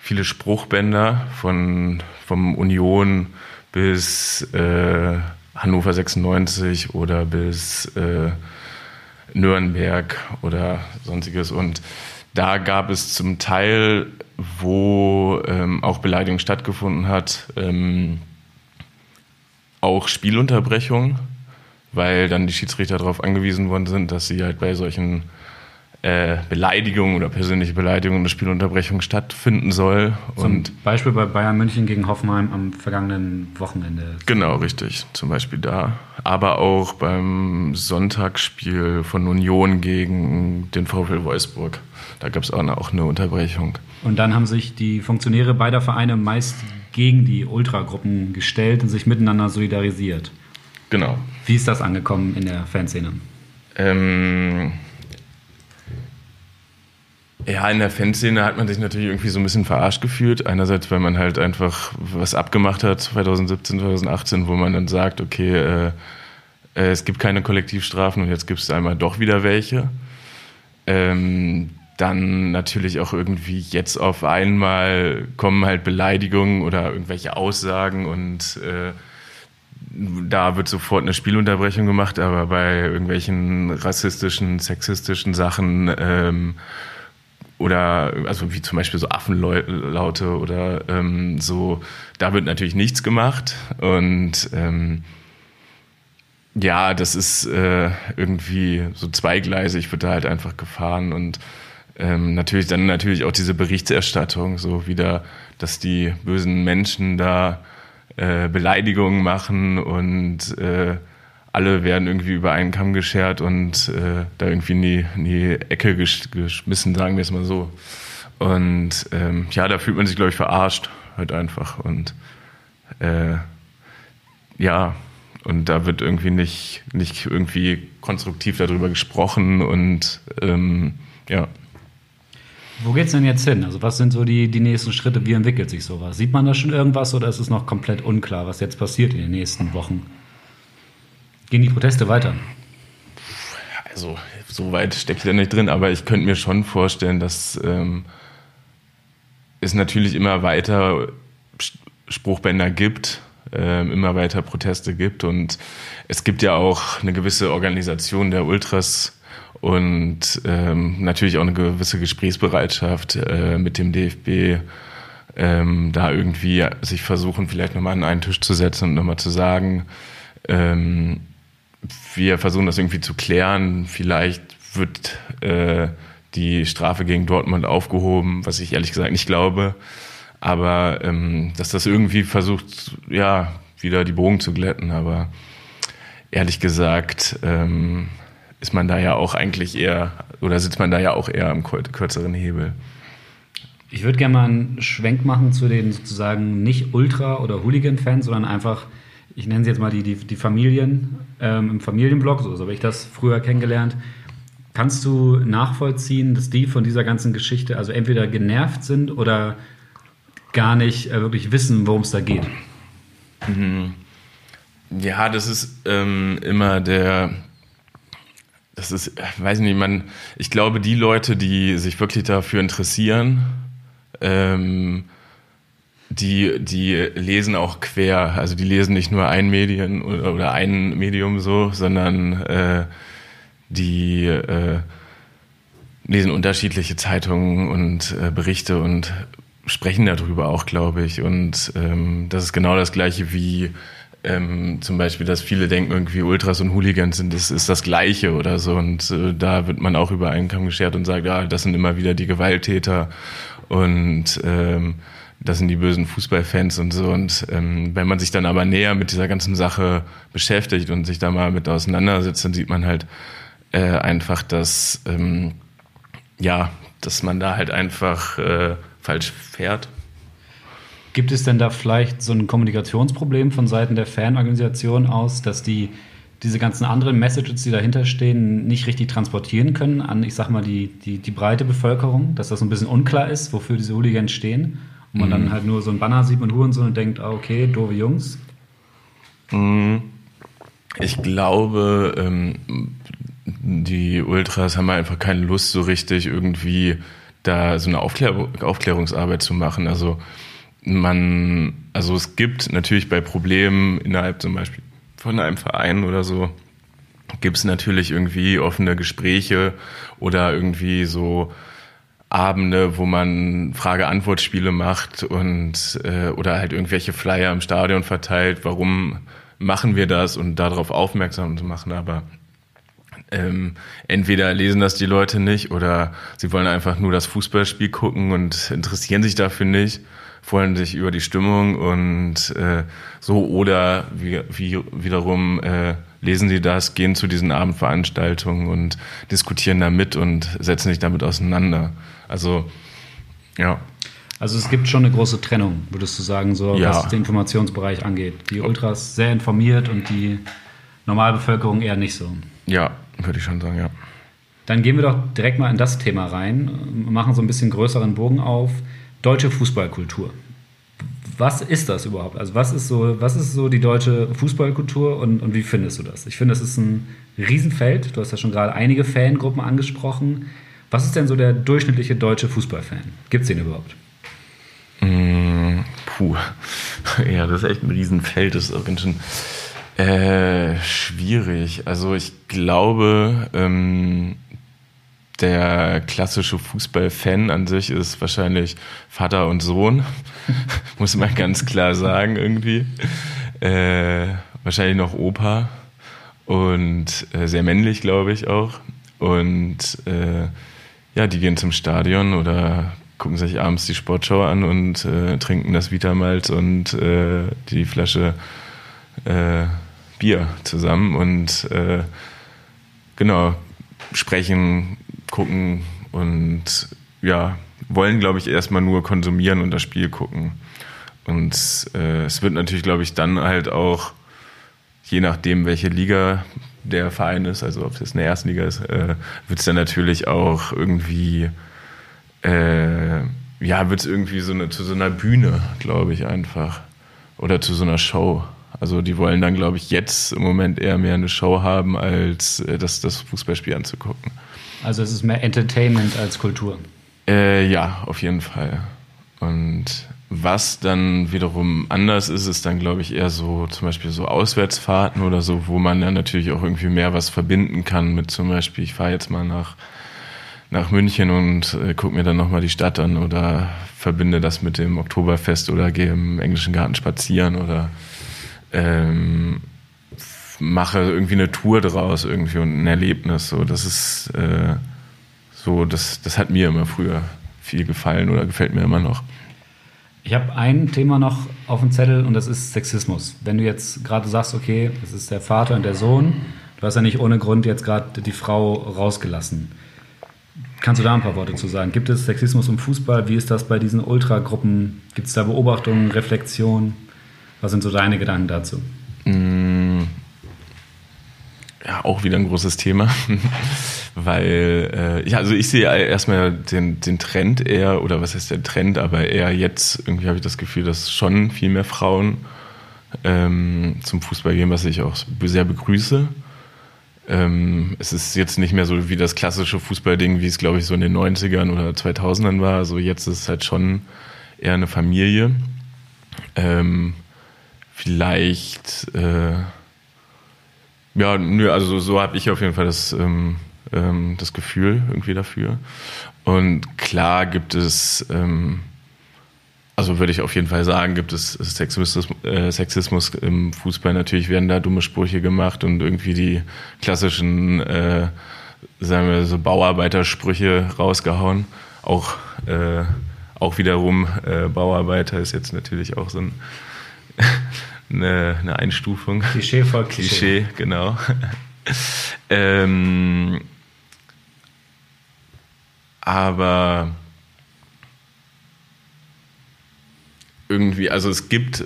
Speaker 3: viele Spruchbänder von vom Union bis äh, Hannover 96 oder bis äh, Nürnberg oder sonstiges. Und da gab es zum Teil, wo ähm, auch Beleidigung stattgefunden hat, ähm, auch Spielunterbrechungen weil dann die Schiedsrichter darauf angewiesen worden sind, dass sie halt bei solchen äh, Beleidigungen oder persönliche Beleidigungen eine Spielunterbrechung stattfinden soll.
Speaker 2: Zum und Beispiel bei Bayern München gegen Hoffenheim am vergangenen Wochenende.
Speaker 3: Genau, richtig. Zum Beispiel da. Aber auch beim Sonntagsspiel von Union gegen den VfL Wolfsburg. Da gab es auch, auch eine Unterbrechung.
Speaker 2: Und dann haben sich die Funktionäre beider Vereine meist gegen die Ultragruppen gestellt und sich miteinander solidarisiert.
Speaker 3: Genau.
Speaker 2: Wie ist das angekommen in der Fanszene?
Speaker 3: Ähm, ja, in der Fanszene hat man sich natürlich irgendwie so ein bisschen verarscht gefühlt. Einerseits, weil man halt einfach was abgemacht hat 2017, 2018, wo man dann sagt, okay, äh, äh, es gibt keine Kollektivstrafen und jetzt gibt es einmal doch wieder welche. Ähm, dann natürlich auch irgendwie jetzt auf einmal kommen halt Beleidigungen oder irgendwelche Aussagen und äh, da wird sofort eine Spielunterbrechung gemacht, aber bei irgendwelchen rassistischen, sexistischen Sachen ähm, oder also wie zum Beispiel so Affenlaute oder ähm, so, da wird natürlich nichts gemacht und ähm, ja, das ist äh, irgendwie so zweigleisig, wird da halt einfach gefahren und ähm, natürlich dann natürlich auch diese Berichterstattung, so wieder, dass die bösen Menschen da äh, Beleidigungen machen und äh, alle werden irgendwie über einen Kamm geschert und äh, da irgendwie in die, in die Ecke gesch geschmissen, sagen wir es mal so. Und ähm, ja, da fühlt man sich, glaube ich, verarscht halt einfach. Und äh, ja, und da wird irgendwie nicht, nicht irgendwie konstruktiv darüber gesprochen und ähm, ja.
Speaker 2: Wo geht es denn jetzt hin? Also was sind so die, die nächsten Schritte? Wie entwickelt sich sowas? Sieht man da schon irgendwas oder ist es noch komplett unklar, was jetzt passiert in den nächsten Wochen? Gehen die Proteste weiter?
Speaker 3: Also so weit stecke ich da nicht drin, aber ich könnte mir schon vorstellen, dass ähm, es natürlich immer weiter Spruchbänder gibt, äh, immer weiter Proteste gibt und es gibt ja auch eine gewisse Organisation der Ultras, und ähm, natürlich auch eine gewisse Gesprächsbereitschaft äh, mit dem DFB, ähm, da irgendwie sich versuchen, vielleicht nochmal an einen Tisch zu setzen und nochmal zu sagen, ähm, wir versuchen das irgendwie zu klären, vielleicht wird äh, die Strafe gegen Dortmund aufgehoben, was ich ehrlich gesagt nicht glaube, aber ähm, dass das irgendwie versucht, ja, wieder die Bogen zu glätten, aber ehrlich gesagt ähm, ist man da ja auch eigentlich eher, oder sitzt man da ja auch eher am kürzeren Hebel.
Speaker 2: Ich würde gerne mal einen Schwenk machen zu den sozusagen nicht Ultra- oder Hooligan-Fans, sondern einfach, ich nenne sie jetzt mal die, die, die Familien ähm, im Familienblock, so habe ich das früher kennengelernt. Kannst du nachvollziehen, dass die von dieser ganzen Geschichte also entweder genervt sind oder gar nicht äh, wirklich wissen, worum es da geht.
Speaker 3: Mhm. Ja, das ist ähm, immer der, das ist, weiß nicht, man, ich glaube, die Leute, die sich wirklich dafür interessieren, ähm, die, die lesen auch quer. Also die lesen nicht nur ein Medien oder, oder ein Medium so, sondern äh, die äh, lesen unterschiedliche Zeitungen und äh, Berichte und sprechen darüber auch, glaube ich. Und ähm, das ist genau das Gleiche wie ähm, zum Beispiel, dass viele denken, irgendwie Ultras und Hooligans sind, das ist das Gleiche oder so. Und äh, da wird man auch über einen Kamm geschert und sagt, ja, das sind immer wieder die Gewalttäter und ähm, das sind die bösen Fußballfans und so. Und ähm, wenn man sich dann aber näher mit dieser ganzen Sache beschäftigt und sich da mal mit auseinandersetzt, dann sieht man halt äh, einfach, dass ähm, ja, dass man da halt einfach äh, falsch fährt.
Speaker 2: Gibt es denn da vielleicht so ein Kommunikationsproblem von Seiten der Fanorganisation aus, dass die diese ganzen anderen Messages, die dahinter stehen, nicht richtig transportieren können an, ich sag mal, die, die, die breite Bevölkerung, dass das ein bisschen unklar ist, wofür diese Hooligans stehen und man mhm. dann halt nur so ein Banner sieht mit Hurensohn und denkt, ah, okay, doofe Jungs?
Speaker 3: Mhm. Ich glaube, ähm, die Ultras haben einfach keine Lust so richtig irgendwie da so eine Aufklär Aufklärungsarbeit zu machen. Also man, also es gibt natürlich bei Problemen innerhalb zum Beispiel von einem Verein oder so, gibt es natürlich irgendwie offene Gespräche oder irgendwie so Abende, wo man Frage-Antwort-Spiele macht und äh, oder halt irgendwelche Flyer im Stadion verteilt, warum machen wir das und darauf aufmerksam zu machen, aber ähm, entweder lesen das die Leute nicht oder sie wollen einfach nur das Fußballspiel gucken und interessieren sich dafür nicht freuen sich über die Stimmung und äh, so oder wie, wie wiederum äh, lesen sie das, gehen zu diesen Abendveranstaltungen und diskutieren damit und setzen sich damit auseinander. Also ja.
Speaker 2: Also es gibt schon eine große Trennung, würdest du sagen, so ja. was den Informationsbereich angeht. Die Ultras sehr informiert und die Normalbevölkerung eher nicht so.
Speaker 3: Ja, würde ich schon sagen, ja.
Speaker 2: Dann gehen wir doch direkt mal in das Thema rein, machen so ein bisschen größeren Bogen auf deutsche Fußballkultur. Was ist das überhaupt? Also was ist so, was ist so die deutsche Fußballkultur und, und wie findest du das? Ich finde, es ist ein Riesenfeld. Du hast ja schon gerade einige Fangruppen angesprochen. Was ist denn so der durchschnittliche deutsche Fußballfan? Gibt es den überhaupt?
Speaker 3: Mm, puh. Ja, das ist echt ein Riesenfeld. Das ist auch ganz schön äh, schwierig. Also ich glaube, ähm, der klassische Fußballfan an sich ist wahrscheinlich Vater und Sohn, muss man ganz klar sagen irgendwie. Äh, wahrscheinlich noch Opa und äh, sehr männlich, glaube ich auch. Und äh, ja, die gehen zum Stadion oder gucken sich abends die Sportschau an und äh, trinken das Vitamalz und äh, die Flasche äh, Bier zusammen und genau sprechen gucken und ja, wollen, glaube ich, erstmal nur konsumieren und das Spiel gucken. Und äh, es wird natürlich, glaube ich, dann halt auch, je nachdem, welche Liga der Verein ist, also ob es eine Erstliga ist, äh, wird es dann natürlich auch irgendwie, äh, ja, wird es irgendwie so eine, zu so einer Bühne, glaube ich, einfach. Oder zu so einer Show. Also die wollen dann, glaube ich, jetzt im Moment eher mehr eine Show haben, als äh, das, das Fußballspiel anzugucken.
Speaker 2: Also es ist mehr Entertainment als Kultur.
Speaker 3: Äh, ja, auf jeden Fall. Und was dann wiederum anders ist, ist dann, glaube ich, eher so zum Beispiel so Auswärtsfahrten oder so, wo man dann natürlich auch irgendwie mehr was verbinden kann mit zum Beispiel, ich fahre jetzt mal nach, nach München und äh, gucke mir dann nochmal die Stadt an oder verbinde das mit dem Oktoberfest oder gehe im englischen Garten spazieren oder ähm, mache irgendwie eine Tour draus irgendwie und ein Erlebnis. So, das ist äh, so, das, das hat mir immer früher viel gefallen oder gefällt mir immer noch.
Speaker 2: Ich habe ein Thema noch auf dem Zettel und das ist Sexismus. Wenn du jetzt gerade sagst, okay, das ist der Vater und der Sohn, du hast ja nicht ohne Grund jetzt gerade die Frau rausgelassen. Kannst du da ein paar Worte zu sagen? Gibt es Sexismus im Fußball? Wie ist das bei diesen Ultragruppen? Gibt es da Beobachtungen, Reflexionen? Was sind so deine Gedanken dazu?
Speaker 3: Ja, auch wieder ein großes Thema, weil äh, ja, also ich sehe erstmal den, den Trend eher, oder was heißt der Trend, aber eher jetzt irgendwie habe ich das Gefühl, dass schon viel mehr Frauen ähm, zum Fußball gehen, was ich auch sehr begrüße. Ähm, es ist jetzt nicht mehr so wie das klassische Fußballding, wie es glaube ich so in den 90ern oder 2000ern war. Also jetzt ist es halt schon eher eine Familie. Ähm, vielleicht äh, ja, nö, also so habe ich auf jeden Fall das, ähm, ähm, das Gefühl irgendwie dafür. Und klar gibt es, ähm, also würde ich auf jeden Fall sagen, gibt es Sexismus, äh, Sexismus im Fußball. Natürlich werden da dumme Sprüche gemacht und irgendwie die klassischen, äh, sagen wir so, Bauarbeitersprüche rausgehauen. Auch, äh, auch wiederum äh, Bauarbeiter ist jetzt natürlich auch so ein eine, eine Einstufung.
Speaker 2: Klischee voll Klischee.
Speaker 3: Klischee, genau. ähm, aber irgendwie, also es gibt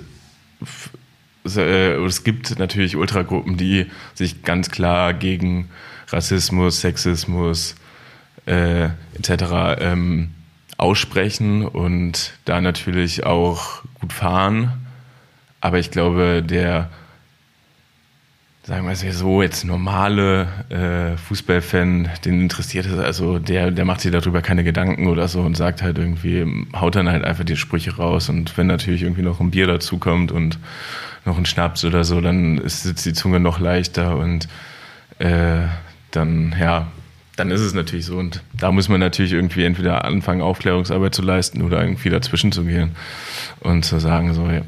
Speaker 3: äh, es gibt natürlich Ultragruppen, die sich ganz klar gegen Rassismus, Sexismus äh, etc. Ähm, aussprechen und da natürlich auch gut fahren. Aber ich glaube, der, sagen wir es so, jetzt normale äh, Fußballfan, den interessiert es, also der, der macht sich darüber keine Gedanken oder so und sagt halt irgendwie, haut dann halt einfach die Sprüche raus. Und wenn natürlich irgendwie noch ein Bier dazukommt und noch ein Schnaps oder so, dann sitzt die Zunge noch leichter und äh, dann, ja, dann ist es natürlich so. Und da muss man natürlich irgendwie entweder anfangen, Aufklärungsarbeit zu leisten oder irgendwie dazwischen zu gehen und zu sagen, so, ja,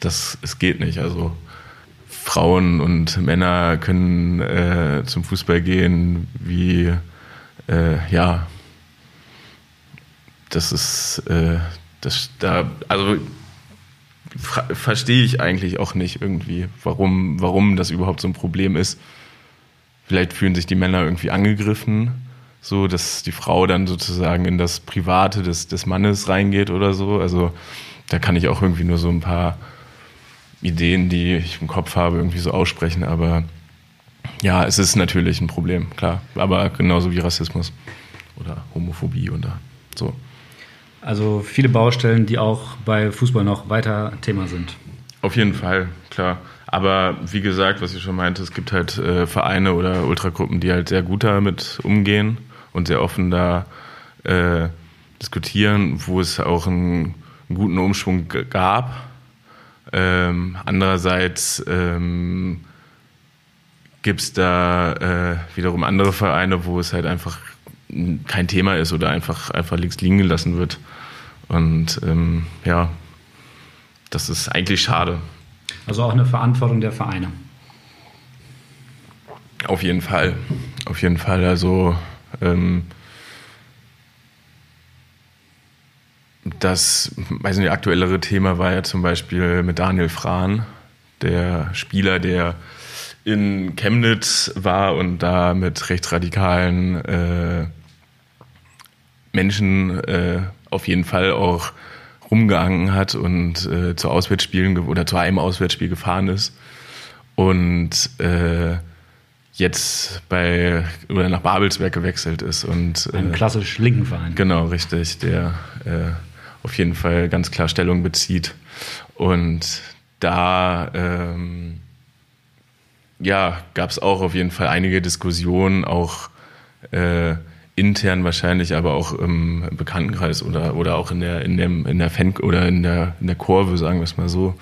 Speaker 3: das es geht nicht. Also Frauen und Männer können äh, zum Fußball gehen, wie äh, ja, das ist äh, das da also verstehe ich eigentlich auch nicht irgendwie, warum warum das überhaupt so ein Problem ist. Vielleicht fühlen sich die Männer irgendwie angegriffen, so dass die Frau dann sozusagen in das Private des des Mannes reingeht oder so. Also da kann ich auch irgendwie nur so ein paar Ideen, die ich im Kopf habe, irgendwie so aussprechen. Aber ja, es ist natürlich ein Problem, klar. Aber genauso wie Rassismus oder Homophobie oder so.
Speaker 2: Also viele Baustellen, die auch bei Fußball noch weiter Thema sind.
Speaker 3: Auf jeden Fall, klar. Aber wie gesagt, was ich schon meinte, es gibt halt äh, Vereine oder Ultragruppen, die halt sehr gut damit umgehen und sehr offen da äh, diskutieren, wo es auch einen, einen guten Umschwung gab ähm, andererseits ähm, gibt es da äh, wiederum andere Vereine, wo es halt einfach kein Thema ist oder einfach, einfach links liegen gelassen wird. Und ähm, ja, das ist eigentlich schade.
Speaker 2: Also auch eine Verantwortung der Vereine.
Speaker 3: Auf jeden Fall. Auf jeden Fall. Also ähm, Das, weiß nicht, aktuellere Thema war ja zum Beispiel mit Daniel Frahn, der Spieler, der in Chemnitz war und da mit rechtsradikalen äh, Menschen äh, auf jeden Fall auch rumgehangen hat und äh, zu Auswärtsspielen oder zu einem Auswärtsspiel gefahren ist und äh, jetzt bei oder nach Babelsberg gewechselt ist und
Speaker 2: äh, ein klassisch linken Verein.
Speaker 3: Genau, richtig, der äh, auf jeden Fall ganz klar Stellung bezieht. Und da ähm, ja, gab es auch auf jeden Fall einige Diskussionen, auch äh, intern wahrscheinlich, aber auch im Bekanntenkreis oder, oder auch in der, in dem, in der Fan oder in der, in der Kurve, sagen wir es mal so.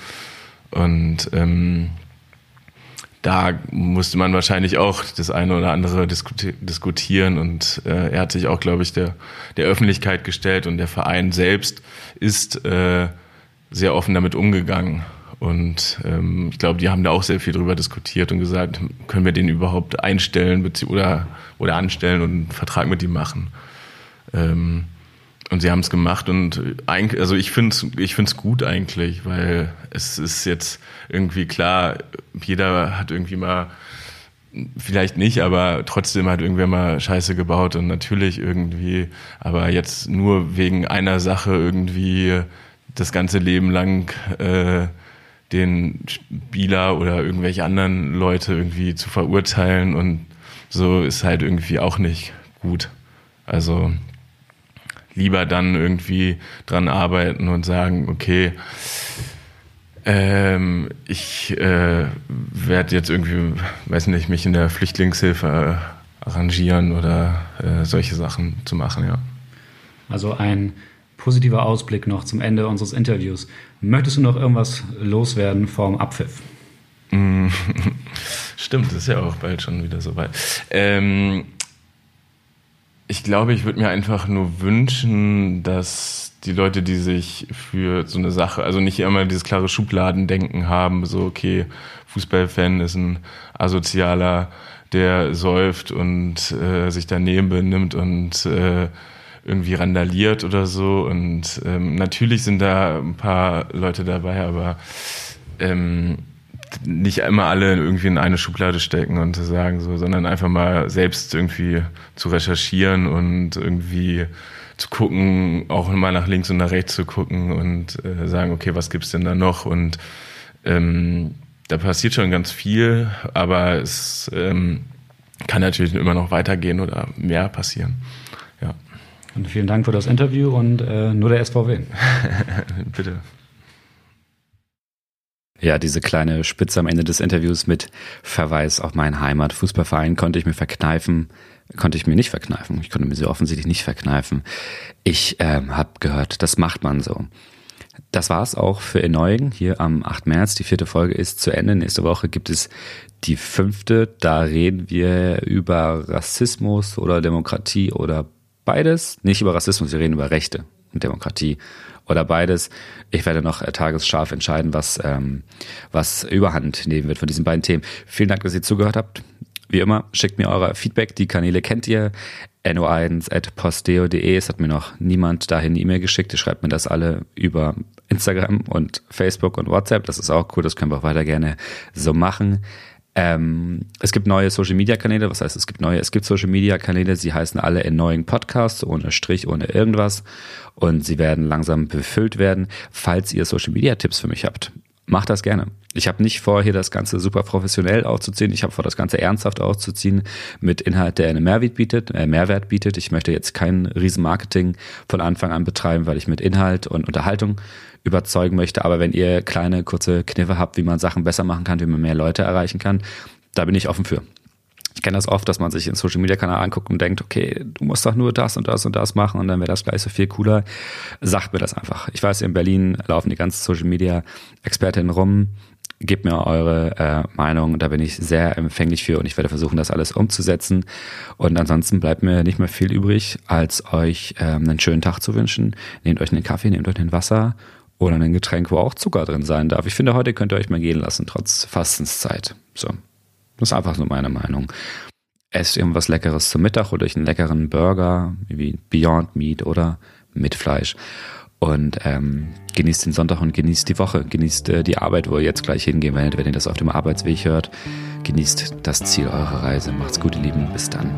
Speaker 3: Und ähm, da musste man wahrscheinlich auch das eine oder andere diskutieren und äh, er hat sich auch, glaube ich, der, der Öffentlichkeit gestellt und der Verein selbst ist äh, sehr offen damit umgegangen. Und ähm, ich glaube, die haben da auch sehr viel drüber diskutiert und gesagt, können wir den überhaupt einstellen oder, oder anstellen und einen Vertrag mit ihm machen. Ähm, und sie haben es gemacht und also ich finde es ich find's gut eigentlich, weil es ist jetzt irgendwie klar, jeder hat irgendwie mal, vielleicht nicht, aber trotzdem hat irgendwer mal Scheiße gebaut und natürlich irgendwie, aber jetzt nur wegen einer Sache irgendwie das ganze Leben lang äh, den Spieler oder irgendwelche anderen Leute irgendwie zu verurteilen und so ist halt irgendwie auch nicht gut. Also lieber dann irgendwie dran arbeiten und sagen, okay, ähm, ich äh, werde jetzt irgendwie, weiß nicht, mich in der Flüchtlingshilfe arrangieren oder äh, solche Sachen zu machen, ja.
Speaker 2: Also ein positiver Ausblick noch zum Ende unseres Interviews. Möchtest du noch irgendwas loswerden vorm Abpfiff?
Speaker 3: Stimmt, ist ja auch bald schon wieder soweit. Ähm, ich glaube, ich würde mir einfach nur wünschen, dass die Leute, die sich für so eine Sache, also nicht immer dieses klare Schubladendenken haben, so, okay, Fußballfan ist ein asozialer, der säuft und äh, sich daneben benimmt und äh, irgendwie randaliert oder so. Und ähm, natürlich sind da ein paar Leute dabei, aber ähm, nicht immer alle irgendwie in eine Schublade stecken und zu sagen so, sondern einfach mal selbst irgendwie zu recherchieren und irgendwie zu gucken, auch mal nach links und nach rechts zu gucken und äh, sagen, okay, was gibt's denn da noch? Und ähm, da passiert schon ganz viel, aber es ähm, kann natürlich immer noch weitergehen oder mehr passieren. Ja.
Speaker 2: Und vielen Dank für das Interview und äh, nur der SVW.
Speaker 3: Bitte.
Speaker 1: Ja, diese kleine Spitze am Ende des Interviews mit Verweis auf meinen Heimatfußballverein konnte ich mir verkneifen, konnte ich mir nicht verkneifen. Ich konnte mir sie offensichtlich nicht verkneifen. Ich ähm, habe gehört, das macht man so. Das war's auch für Erneugen hier am 8. März. Die vierte Folge ist zu Ende. Nächste Woche gibt es die fünfte. Da reden wir über Rassismus oder Demokratie oder beides. Nicht über Rassismus, wir reden über Rechte und Demokratie oder beides. Ich werde noch äh, tagesscharf entscheiden, was, ähm, was überhand nehmen wird von diesen beiden Themen. Vielen Dank, dass ihr zugehört habt. Wie immer, schickt mir eure Feedback. Die Kanäle kennt ihr. no1.posteo.de. Es hat mir noch niemand dahin eine E-Mail geschickt. Ihr schreibt mir das alle über Instagram und Facebook und WhatsApp. Das ist auch cool. Das können wir auch weiter gerne so machen. Ähm, es gibt neue Social Media Kanäle, was heißt es gibt neue? Es gibt Social Media Kanäle, sie heißen alle in neuen Podcasts, ohne Strich, ohne irgendwas. Und sie werden langsam befüllt werden. Falls ihr Social Media Tipps für mich habt, macht das gerne. Ich habe nicht vor, hier das Ganze super professionell aufzuziehen. Ich habe vor, das Ganze ernsthaft aufzuziehen mit Inhalt, der einen Mehrwert bietet. Äh, Mehrwert bietet. Ich möchte jetzt kein Riesenmarketing von Anfang an betreiben, weil ich mit Inhalt und Unterhaltung überzeugen möchte. Aber wenn ihr kleine, kurze Kniffe habt, wie man Sachen besser machen kann, wie man mehr Leute erreichen kann, da bin ich offen für. Ich kenne das oft, dass man sich einen Social Media Kanal anguckt und denkt, okay, du musst doch nur das und das und das machen und dann wäre das gleich so viel cooler. Sagt mir das einfach. Ich weiß, in Berlin laufen die ganzen Social Media Expertinnen rum. Gebt mir eure äh, Meinung, da bin ich sehr empfänglich für und ich werde versuchen, das alles umzusetzen. Und ansonsten bleibt mir nicht mehr viel übrig, als euch ähm, einen schönen Tag zu wünschen. Nehmt euch einen Kaffee, nehmt euch ein Wasser oder ein Getränk, wo auch Zucker drin sein darf. Ich finde, heute könnt ihr euch mal gehen lassen, trotz Fastenszeit. So. Das ist einfach nur meine Meinung. Esst irgendwas Leckeres zum Mittag oder euch einen leckeren Burger, wie Beyond Meat oder mit Fleisch. Und ähm, genießt den Sonntag und genießt die Woche. Genießt äh, die Arbeit, wo ihr jetzt gleich hingehen werdet, wenn ihr das auf dem Arbeitsweg hört. Genießt das Ziel eurer Reise. Macht's gut, ihr Lieben. Bis dann.